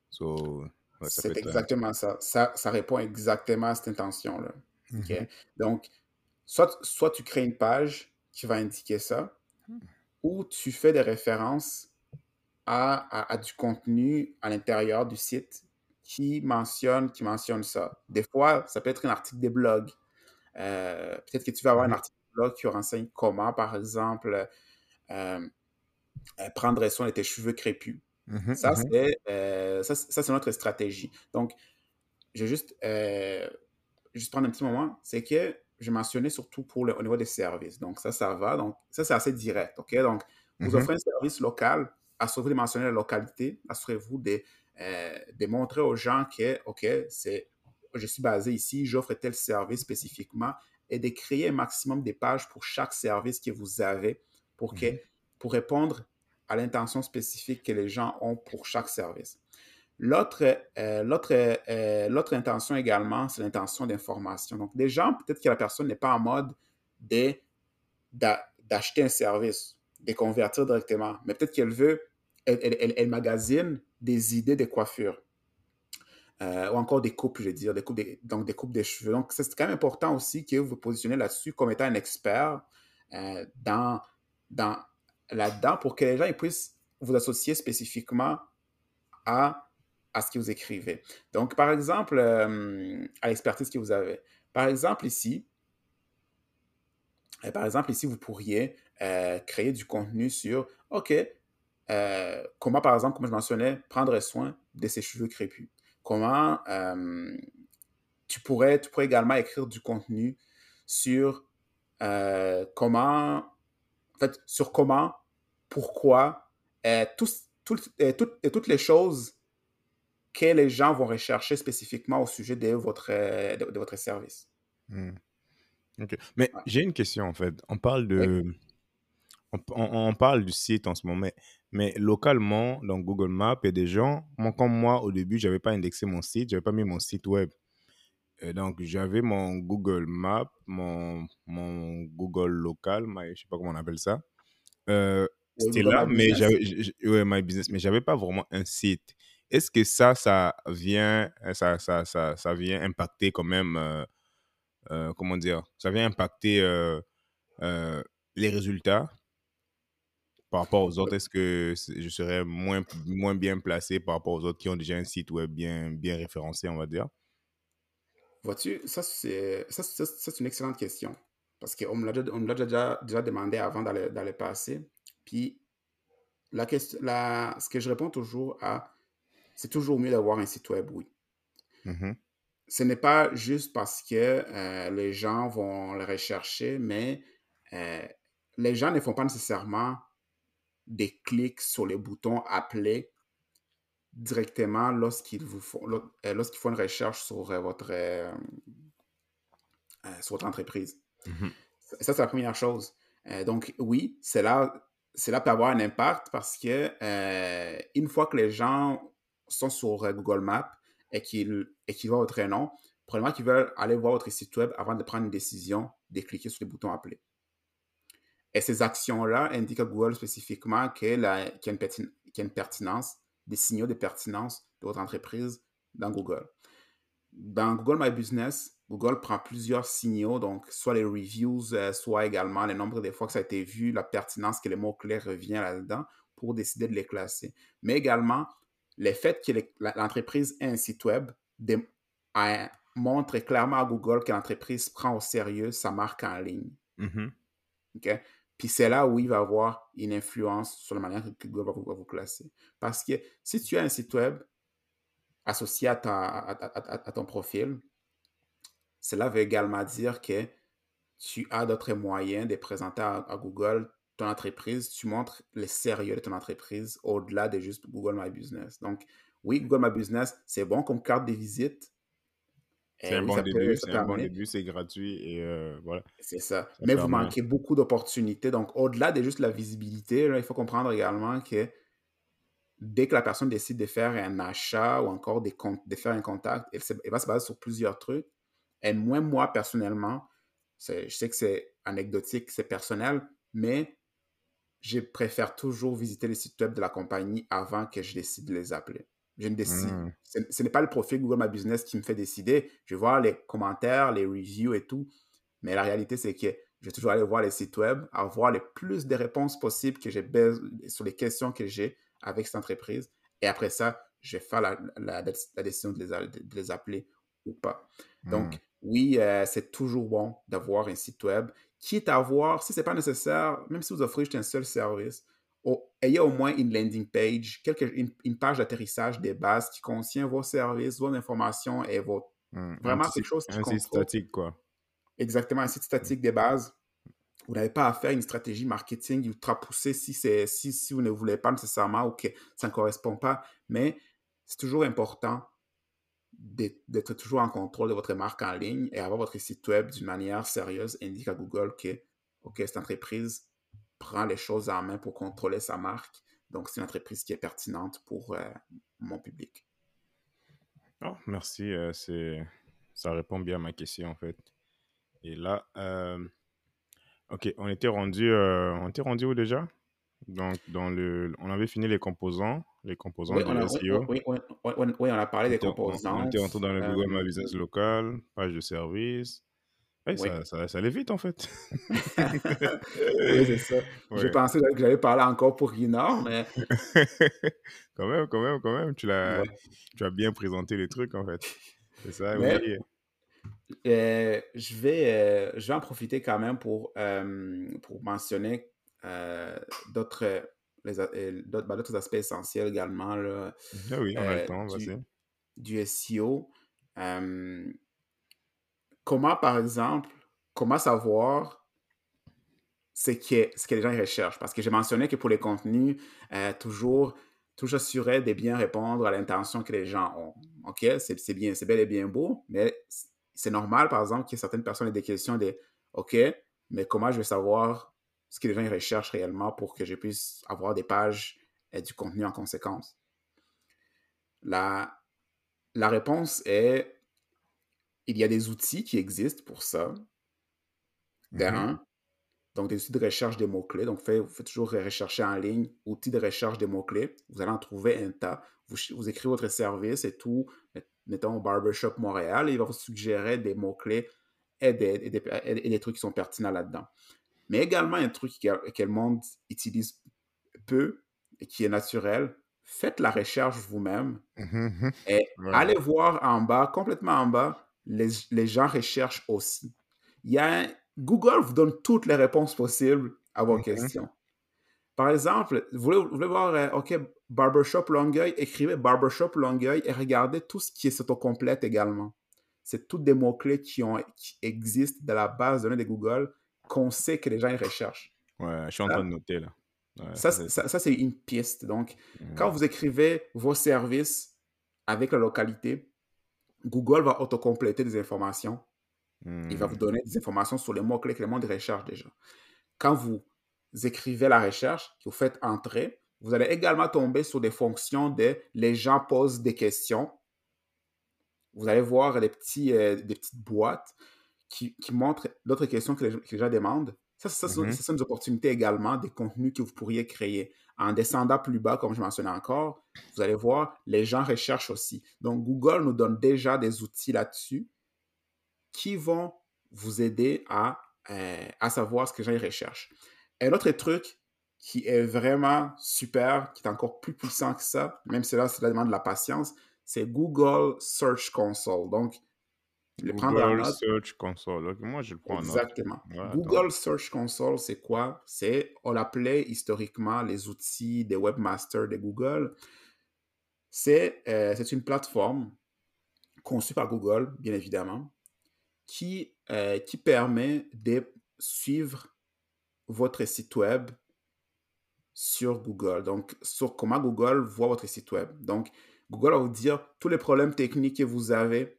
So, c'est exactement ça. ça. ça. répond exactement à cette intention-là. Mm-hmm. Donc, soit, soit tu crées une page qui va indiquer ça, hmm. ou tu fais des références à, à du contenu à l'intérieur du site qui mentionne, qui mentionne ça. Des fois, ça peut être un article de blog. Euh, peut-être que tu vas avoir un article de qui renseigne comment, par exemple, euh, euh, prendre soin de tes cheveux crépus. Mmh ça, mmh ça, c'est notre stratégie. Donc, je vais juste, juste prendre un petit moment. C'est que je mentionnais surtout pour le, au niveau des services. Donc, ça, ça va. Donc, ça, c'est assez direct. OK? Donc, vous mmh offrez un service local. Assurez-vous de mentionner la localité. Assurez-vous de euh, démontrer aux gens que, OK, c'est, je suis basé ici, j'offre tel service spécifiquement, et de créer un maximum de pages pour chaque service que vous avez pour, que, mhm. pour répondre à l'intention spécifique que les gens ont pour chaque service. L'autre, euh, l'autre, euh, l'autre intention également, c'est l'intention d'information. Donc, des gens, peut-être que la personne n'est pas en mode de, d'acheter un service, de convertir directement, mais peut-être qu'elle veut, elle, elle, elle, magasine des idées de coiffure. Euh, ou encore des coupes, je veux dire, des coupes des, donc des coupes des cheveux. Donc, c'est quand même important aussi que vous vous positionnez là-dessus comme étant un expert euh, dans, dans, là-dedans pour que les gens ils puissent vous associer spécifiquement à, à ce que vous écrivez. Donc, par exemple, euh, à l'expertise que vous avez. Par exemple, ici, par exemple, ici, vous pourriez créer du contenu sur, OK, comment, par exemple, comme je mentionnais, prendre soin de ses cheveux crépus comment euh, tu, pourrais, tu pourrais également écrire du contenu sur euh, comment, en fait, sur comment, pourquoi, euh, et toutes les choses que les gens vont rechercher spécifiquement au sujet de votre, de, votre service. Hmm. Mais j'ai une question en fait. On parle de, on, parle du site en ce moment, mais, localement, dans Google Maps, il y a des gens, moi, comme moi, au début, je n'avais pas indexé mon site, je n'avais pas mis mon site web. donc, j'avais mon Google Maps, mon, mon Google local, je ne sais pas comment on appelle ça. Euh, c'était là, mais j'avais, ouais, My Business, mais j'avais pas vraiment un site. Est-ce que ça, ça vient, ça, ça, ça, ça vient impacter quand même, euh, euh, comment dire, ça vient impacter les résultats? Par rapport aux autres, est-ce que je serais moins, moins bien placé par rapport aux autres qui ont déjà un site web bien, bien référencé, on va dire? Vois-tu, ça c'est, une excellente question. Parce qu'on me l'a déjà, déjà, demandé avant dans le, passé. Puis, la question, la, ce que je réponds toujours à, c'est toujours mieux d'avoir un site web, oui. Mmh ce n'est pas juste parce que euh, les gens vont le rechercher, mais euh, les gens ne font pas nécessairement des clics sur les boutons appeler directement lorsqu'ils vous font euh, lorsqu'ils font une recherche sur euh, votre euh, sur votre entreprise. Mmh ça, c'est la première chose. donc oui, c'est là, là peut avoir un impact parce que une fois que les gens sont sur Google Maps et qu'ils et qu'ils voient votre nom, probablement qu'ils veulent aller voir votre site web avant de prendre une décision de cliquer sur le bouton appeler. Et ces actions-là indiquent à Google spécifiquement qu'il y, a une pertinence, des signaux de pertinence de votre entreprise dans Google. Dans Google My Business, Google prend plusieurs signaux, donc soit les reviews, euh, soit également le nombre de fois que ça a été vu, la pertinence que les mots-clés reviennent là-dedans pour décider de les classer. Mais également, le fait que l'entreprise ait un site web montre clairement à Google que l'entreprise prend au sérieux sa marque en ligne. Mm puis c'est là où il va avoir une influence sur la manière que Google va vous, classer. Parce que si tu as un site web associé à, à, ton profil, cela veut également dire que tu as d'autres moyens de présenter à, Google ton entreprise. Tu montres le sérieux de ton entreprise au-delà de juste Google My Business. Donc, oui, Google My Business, c'est bon comme carte de visite, c'est un, bon début, c'est un bon début, c'est gratuit et euh, voilà. C'est ça. Mais vous manquez beaucoup d'opportunités. Donc, au-delà de juste la visibilité, il faut comprendre également que dès que la personne décide de faire un achat ou encore de, de faire un contact, elle, va se baser sur plusieurs trucs. Et moi, moi, personnellement, je sais que c'est anecdotique, c'est personnel, mais je préfère toujours visiter les sites web de la compagnie avant que je décide de les appeler. Je ne décide. Mmh. Ce, n'est pas le profil Google My Business qui me fait décider. Je vais voir les commentaires, les reviews et tout. Mais la réalité, c'est que je vais toujours aller voir les sites web, avoir le plus de réponses possibles que j'ai sur les questions que j'ai avec cette entreprise. Et après ça, je vais faire la, la, décision de les, de les, appeler ou pas. Donc, mmh. oui, euh, c'est toujours bon d'avoir un site web, quitte à voir, si ce n'est pas nécessaire, même si vous offrez juste un seul service, ayez au moins une landing page, quelque, une, page d'atterrissage des bases qui contient vos services, vos informations et vos... Hmm, vraiment quelque chose qui Un site statique, quoi. Exactement, un site statique des bases. Vous n'avez pas à faire une stratégie marketing ultra poussée si, si, si vous ne voulez pas nécessairement ou que ça ne correspond pas. Mais c'est toujours important d'être toujours en contrôle de votre marque en ligne et avoir votre site web d'une manière sérieuse indique à Google que, OK, cette entreprise prend les choses en main pour contrôler sa marque. Donc, c'est une entreprise qui est pertinente pour euh, mon public. Oh, merci. Euh, c'est... Ça répond bien à ma question, en fait. Et là, euh, OK, on était rendu, on était rendu où déjà? Donc, dans le, on avait fini les composants, les composants Oui, du on a, SEO. oui, oui, on a parlé des était, on, était rentré dans le Google My Business local, page de service. Oui. ça, ça, ça allait vite en fait. Oui, c'est ça. Je ouais. pensais que j'allais parler encore pour Guinard, mais quand même, quand même, quand même, tu l'as, ouais. tu as bien présenté les trucs en fait. C'est ça, Mais oui. euh, je vais, euh, je vais en profiter quand même pour, euh, pour mentionner d'autres, les a- d'autres, ben, d'autres aspects essentiels également là, Ah oui, on a le temps, du, vas-y. du SEO. Comment, par exemple, comment savoir ce que, ce que les gens recherchent? Parce que j'ai mentionné que pour les contenus, euh, toujours, toujours assurer de bien répondre à l'intention que les gens ont. OK? C'est bien, c'est bel et bien beau, mais c'est normal, par exemple, que certaines personnes aient des questions de OK, mais comment je vais savoir ce que les gens recherchent réellement pour que je puisse avoir des pages et du contenu en conséquence? La, la réponse est il y a des outils qui existent pour ça. De Mhm, un, Donc, des outils de recherche des mots-clés. Donc, fait, vous faites toujours rechercher en ligne, outils de recherche des mots-clés. Vous allez en trouver un tas. Vous, écrivez votre service et tout, met- mettons Barbershop Montréal, et il va vous suggérer des mots-clés et des, et des- et des trucs qui sont pertinents là-dedans. Mais également, un truc que, que le monde utilise peu et qui est naturel, faites la recherche vous-même mhm, mhm. et Ouais. allez voir en bas, complètement en bas, les, les gens recherchent aussi. Il y a Google vous donne toutes les réponses possibles à vos questions. Par exemple, vous voulez, vous voulez voir, euh, OK, Barbershop Longueuil, écrivez Barbershop Longueuil et regardez tout ce qui est autocomplète également. C'est tous des mots-clés qui, ont, qui existent dans la base de données de Google qu'on sait que les gens recherchent. Ouais, je suis en train de noter là. Ouais, Ça, c'est- ça, ça, c'est une piste. Donc, quand vous écrivez vos services avec la localité, Google va autocompléter des informations. Il va vous Mhm. donner des informations sur les mots-clés que le monde recherche déjà. Quand vous écrivez la recherche, que vous faites entrer, vous allez également tomber sur des fonctions de les gens posent des questions. Vous allez voir des, petits, euh, des petites boîtes qui, qui montrent d'autres questions que les, que les gens demandent. Ça, Mhm. ça, sont des opportunités également, des contenus que vous pourriez créer. En descendant plus bas, comme je mentionnais encore, vous allez voir, les gens recherchent aussi. Donc, Google nous donne déjà des outils là-dessus qui vont vous aider à, euh, à savoir ce que les gens recherchent. Un autre truc qui est vraiment super, qui est encore plus puissant que ça, même si là, cela demande de la patience, c'est Google Search Console. Donc, le prendre en Google. Search Console. Moi, je le prends en. Exactement. Attends. Google Search Console, c'est quoi? C'est, on l'appelait historiquement les outils des webmasters de Google. C'est euh, c'est une plateforme conçue par Google, bien évidemment, qui, euh, qui permet de suivre votre site web sur Google. Donc, sur comment Google voit votre site web. Donc, Google va vous dire tous les problèmes techniques que vous avez,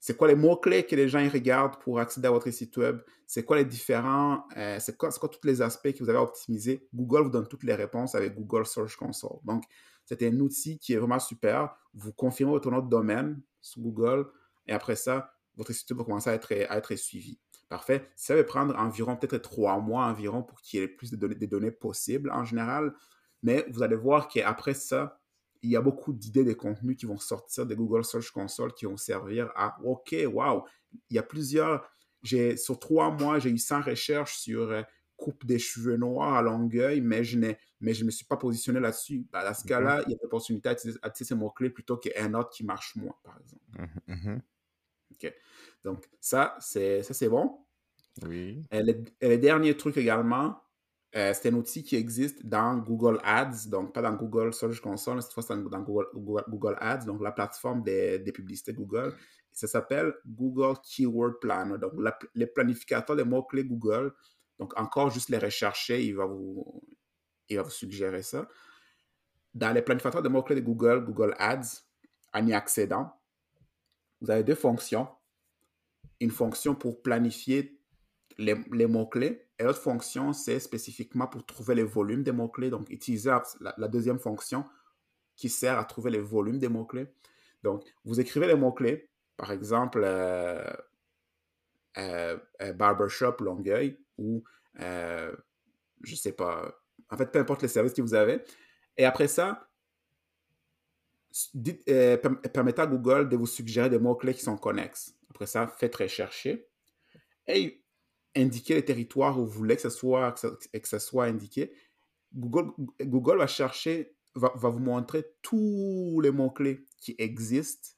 c'est quoi les mots-clés que les gens regardent pour accéder à votre site web, c'est quoi les différents, euh, c'est quoi, tous les aspects que vous avez à optimiser? Google vous donne toutes les réponses avec Google Search Console. Donc, c'est un outil qui est vraiment super. Vous confirmez votre nom de domaine sur Google et après ça, votre site web va commencer à être, à être suivi. Parfait. Ça va prendre environ peut-être trois mois environ pour qu'il y ait le plus de données, données possibles en général. Mais vous allez voir qu'après ça, il y a beaucoup d'idées de contenus qui vont sortir de Google Search Console qui vont servir à OK, wow, il y a plusieurs. J'ai, sur trois mois, j'ai eu 100 recherches sur euh, coupe des cheveux noirs à Longueuil, mais je ne mais je me suis pas positionné là-dessus. Ben, dans ce Mhm. cas-là, il y a à utiliser, à utiliser ces mots-clés plutôt qu'un autre qui marche moins, par exemple. Mhm, mhm. OK. Donc, ça, c'est, ça, c'est bon. Oui. Euh, le, le dernier truc également, euh, c'est un outil qui existe dans Google Ads, donc pas dans Google Search Console, cette fois c'est dans, Google, Google, Ads, donc la plateforme des, des publicités Google. Ça s'appelle Google Keyword Planner, donc les planificateurs des mots-clés Google. Donc encore juste les rechercher, il va vous, il va vous suggérer ça. Dans les planificateurs de mots-clés de Google, Google Ads, en y accédant, vous avez deux fonctions. Une fonction pour planifier les, mots-clés et l'autre fonction, c'est spécifiquement pour trouver les volumes des mots-clés. Donc, utiliser la, deuxième fonction qui sert à trouver les volumes des mots-clés. Donc, vous écrivez les mots-clés, par exemple, euh, euh, euh, barbershop Longueuil ou, euh, je sais pas, en fait, peu importe les services que vous avez. Et après ça, dites, perm- permettez à Google de vous suggérer des mots-clés qui sont connexes. Après ça, faites rechercher et indiquez le territoire où vous voulez que ce soit, que que soit indiqué. Google, Google va chercher, va, va vous montrer tous les mots-clés qui existent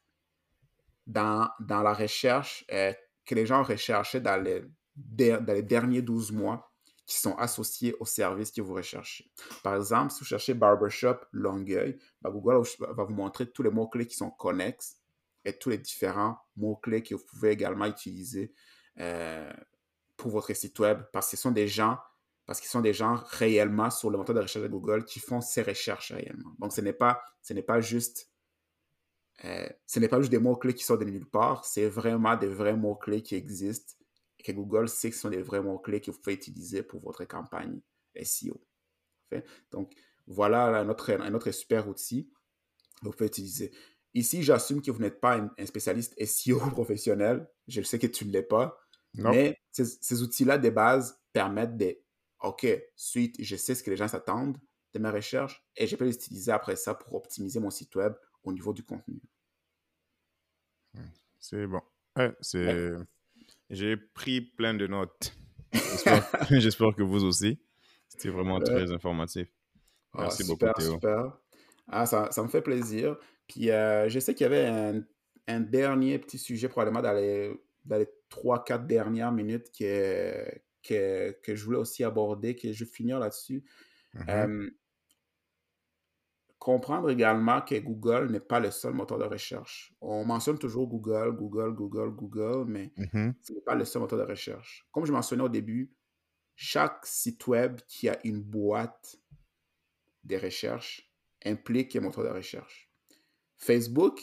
dans, dans la recherche euh, que les gens recherché dans les, dans les derniers 12 mois qui sont associés au service que vous recherchez. Par exemple, si vous cherchez barbershop Longueuil, ben, Google va vous montrer tous les mots-clés qui sont connexes et tous les différents mots-clés que vous pouvez également utiliser euh, pour votre site web parce que sont des gens parce qu'ils sont des gens réellement sur le moteur de recherche de Google qui font ces recherches réellement. Donc, ce n'est pas, ce n'est pas juste euh, ce n'est pas juste des mots-clés qui sortent de nulle part, c'est vraiment des vrais mots-clés qui existent et que Google sait que ce sont des vrais mots-clés que vous pouvez utiliser pour votre campagne SEO. Donc, voilà un autre, un autre super outil que vous pouvez utiliser. Ici, j'assume que vous n'êtes pas un, un, spécialiste SEO professionnel. Je sais que tu ne l'es pas. Mais ces, ces outils-là, de base, permettent de, OK, suite, je sais ce que les gens s'attendent de mes recherches et je peux les utiliser après ça pour optimiser mon site web au niveau du contenu. C'est bon. Ouais, c'est... Ouais. J'ai pris plein de notes. J'espère, j'espère que vous aussi. C'était vraiment ouais. très informatif. Merci ah, super, beaucoup, Théo. Super. Ah, ça, ça, me fait plaisir. Puis euh, je sais qu'il y avait un, un, dernier petit sujet probablement dans les, dans les 3-4 dernières minutes que, que, que, je voulais aussi aborder, que je vais finir là-dessus. Mm -hmm. euh, comprendre également que Google n'est pas le seul moteur de recherche. On mentionne toujours Google, Google, Google, Google, mais mm -hmm. ce n'est pas le seul moteur de recherche. Comme je mentionnais au début, chaque site web qui a une boîte de recherche implique un moteur de recherche. Facebook,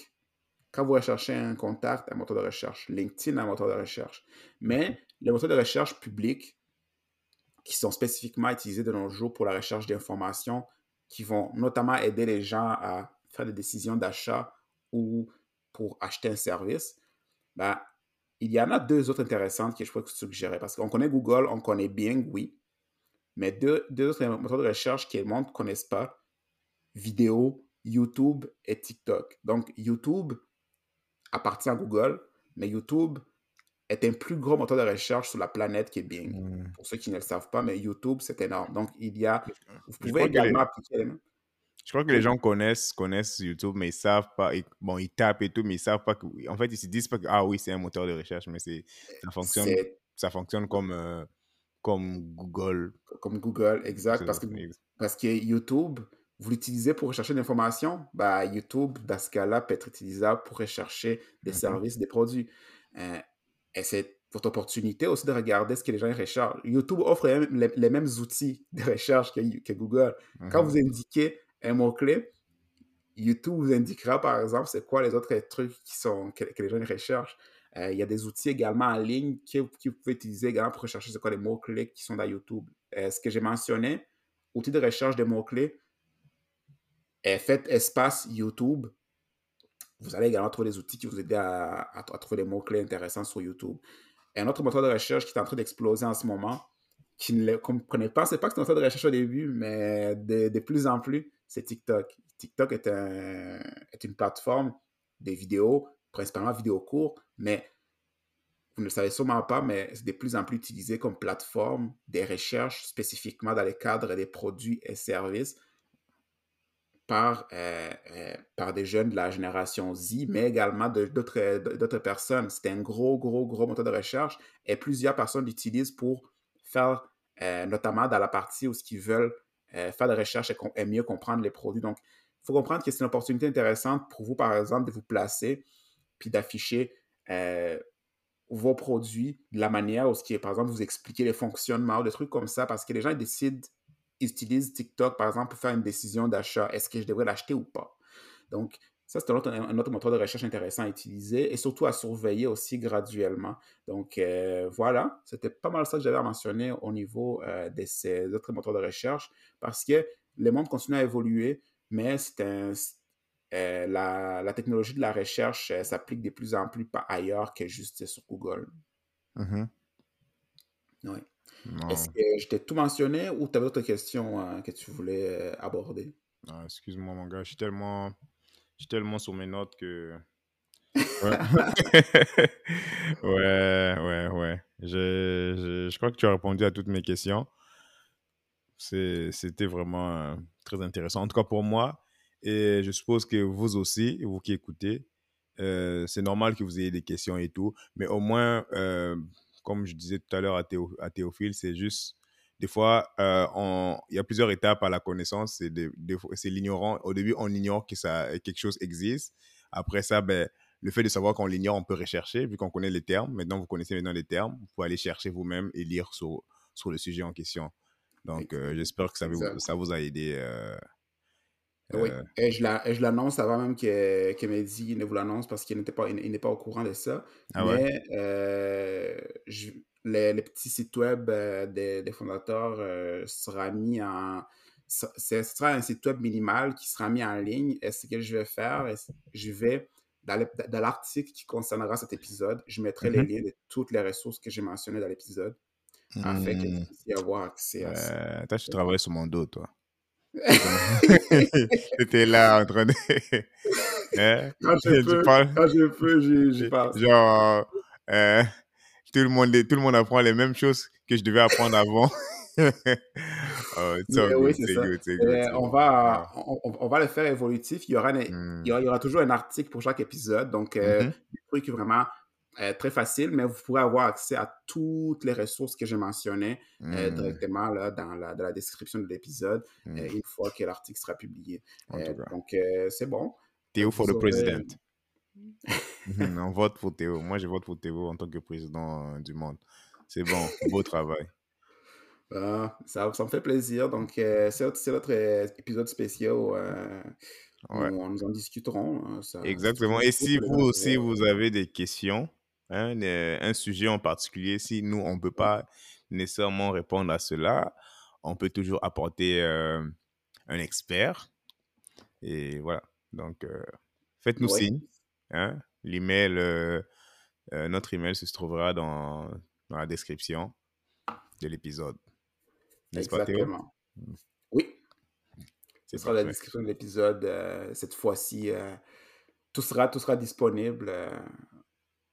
quand vous recherchez un contact, un moteur de recherche. LinkedIn, un moteur de recherche. Mais les moteurs de recherche publics qui sont spécifiquement utilisés de nos jours pour la recherche d'informations, qui vont notamment aider les gens à faire des décisions d'achat ou pour acheter un service, ben, il y en a deux autres intéressantes que je pourrais suggérer. Parce qu'on connaît Google, on connaît Bing, oui. Mais deux, deux autres moteurs de recherche que le monde ne connaisse pas, vidéo, YouTube et TikTok. Donc, YouTube appartient à Google, mais YouTube est un plus gros moteur de recherche sur la planète que Bing. Mm. Pour ceux qui ne le savent pas, mais YouTube, c'est énorme. Donc, il y a... Vous pouvez également les... appliquer. Je crois que les gens connaissent, connaissent YouTube, mais ils savent pas. Ils, bon, ils tapent et tout, mais ils savent pas que. En fait, ils se disent pas que ah oui, c'est un moteur de recherche, mais c'est ça fonctionne. Ça fonctionne comme euh, comme Google. Comme Google, exact. Parce que, parce que YouTube, vous l'utilisez pour rechercher de l'information, bah, YouTube, dans ce cas-là, peut être utilisable pour rechercher des mm -hmm. services, des produits. Euh, et c'est votre opportunité aussi de regarder ce que les gens recherchent. YouTube offre les, les mêmes outils de recherche que, que Google. Mm -hmm. Quand vous indiquez un mot-clé, YouTube vous indiquera, par exemple, c'est quoi les autres trucs qui sont, que, que les gens recherchent. Euh, il y a des outils également en ligne que, que vous pouvez utiliser également pour rechercher c'est quoi les mots-clés qui sont dans YouTube. Euh, ce que j'ai mentionné, outils de recherche des mots-clés, faites espace YouTube. Vous allez également trouver des outils qui vous aident à, trouver des mots-clés intéressants sur YouTube. Un autre moteur de recherche qui est en train d'exploser en ce moment, qui ne le comprenait pas, c'est pas que c'est un moteur de recherche au début, mais de, plus en plus, c'est TikTok. TikTok est, un, est, une plateforme des vidéos, principalement vidéos courtes, mais vous ne le savez sûrement pas, mais c'est de plus en plus utilisé comme plateforme des recherches spécifiquement dans le cadre des produits et services par, euh, euh, par des jeunes de la génération Z, mais également d'autres personnes. C'est un gros, gros, gros moteur de recherche et plusieurs personnes l'utilisent pour faire, euh, notamment dans la partie où ce qu'ils veulent euh, faire des recherches et, et, mieux comprendre les produits. Donc, il faut comprendre que c'est une opportunité intéressante pour vous, par exemple, de vous placer puis d'afficher euh, vos produits de la manière où, ce qui est, par exemple, vous expliquer les fonctionnements, des trucs comme ça, parce que les gens ils décident ils utilisent TikTok, par exemple, pour faire une décision d'achat. Est-ce que je devrais l'acheter ou pas? Donc, ça, c'est un autre, un autre, moteur de recherche intéressant à utiliser et surtout à surveiller aussi graduellement. Donc, euh, voilà, c'était pas mal ça que j'avais à mentionner au niveau euh, de ces autres moteurs de recherche parce que le monde continue à évoluer, mais c'est un, euh, la, la, technologie de la recherche s'applique de plus en plus pas ailleurs que juste sur Google. Mm -hmm. Oui. Est-ce que je t'ai tout mentionné ou tu avais d'autres questions euh, que tu voulais euh, aborder? Ah, Excuse-moi, mon gars, je suis tellement, Je suis tellement sur mes notes que. Ouais. ouais, ouais, ouais. Je, je, je crois que tu as répondu à toutes mes questions. C'était vraiment euh, très intéressant. En tout cas pour moi, et je suppose que vous aussi, vous qui écoutez, euh, c'est normal que vous ayez des questions et tout, mais au moins, euh, comme je disais tout à l'heure à, Théo- à Théophile, c'est juste, des fois, euh, il y a plusieurs étapes à la connaissance. C'est l'ignorant. Au début, on ignore que ça, quelque chose existe. Après ça, ben, le fait de savoir qu'on l'ignore, on peut rechercher, vu qu'on connaît les termes. Maintenant, vous connaissez maintenant les termes. Vous pouvez aller chercher vous-même et lire sur, sur le sujet en question. Donc, euh, j'espère que ça vous, ça vous a aidé. euh, Oui, euh, et je la- et je l'annonce avant même que, que Mehdi ne vous l'annonce parce qu'il n'était pas, il il n'est pas au courant de ça. Ah ouais? Mais euh, je- les petits sites web euh, des, des fondateurs euh, sera mis en. Ce sera un site web minimal qui sera mis en ligne. Et ce que je vais faire, je vais, dans le- dans l'article qui concernera cet épisode, je mettrai les Mhm. liens de toutes les ressources que j'ai mentionnées dans l'épisode afin que vous Hmm. puissiez avoir accès à ça. Euh, toi, tu travailles sur mon dos, toi. T'étais là en train de. Hein? Quand je peux, parles. quand je peux, j'y passe. Genre, euh, tout, le monde, tout le monde apprend les mêmes choses que je devais apprendre avant. oh, oui, good, ça. good, good. On, va, on, on- on va le faire évolutif. Il y, aura un- Hmm. il, y aura, il y aura toujours un article pour chaque épisode. Donc, euh, Mhm. des trucs vraiment euh, très faciles, mais vous pourrez avoir accès à toutes les ressources que j'ai mentionnées euh, Hmm. directement là, dans, la, dans la description de l'épisode Hmm. euh, une fois que l'article sera publié. Euh, donc, c'est bon. Théo aurez- president. Mhm, on vote pour Théo. Moi, je vote pour Théo en tant que président du monde. C'est bon, beau travail. Ah, ça, ça me fait plaisir. Donc, c'est notre épisode spécial Ouais. où nous en discuterons. hein, ça- Exactement. Et si pour vous aussi, vous avez des questions, des- un sujet en particulier, si nous, on ne peut pas nécessairement répondre à cela, on peut toujours apporter euh, un expert. Et voilà. Donc, euh, faites-nous Oui. signe. Hein. L'email, euh, euh, notre email se trouvera dans, dans la description de l'épisode. Pas? Exactement. Oui, C'est ce sera la description de l'épisode. euh, cette fois-ci, euh, tout, sera, tout sera disponible.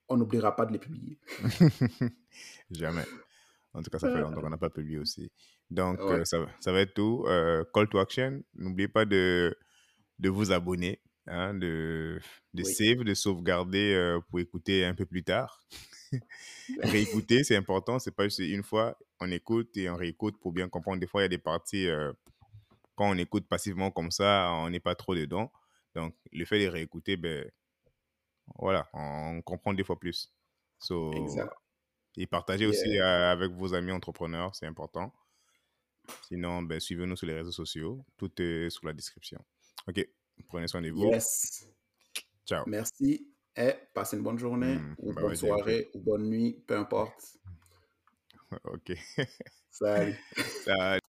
On n'oubliera pas de les publier. Jamais. En tout cas, ça fait longtemps qu'on n'a pas publié aussi. Donc, Ouais. euh, ça, va- ça va être tout. Euh, call to action. N'oubliez pas de, de vous abonner, hein, de, de Oui. save, de sauvegarder euh, pour écouter un peu plus tard. Réécouter, c'est important. C'est pas juste une fois. On écoute et on réécoute pour bien comprendre. Des fois, il y a des parties, euh, quand on écoute passivement comme ça, on n'est pas trop dedans. Donc, le fait de réécouter, ben, voilà, on comprend des fois plus. So, Exact. et partagez aussi euh, avec vos amis entrepreneurs, c'est important. Sinon, ben, suivez-nous sur les réseaux sociaux. Tout est sous la description. OK. Prenez soin de vous. Yes. Ciao. Merci et passez une bonne journée, Mm, ou bah bonne ouais, soirée, ou bonne nuit, peu importe. OK. Salut. Ciao.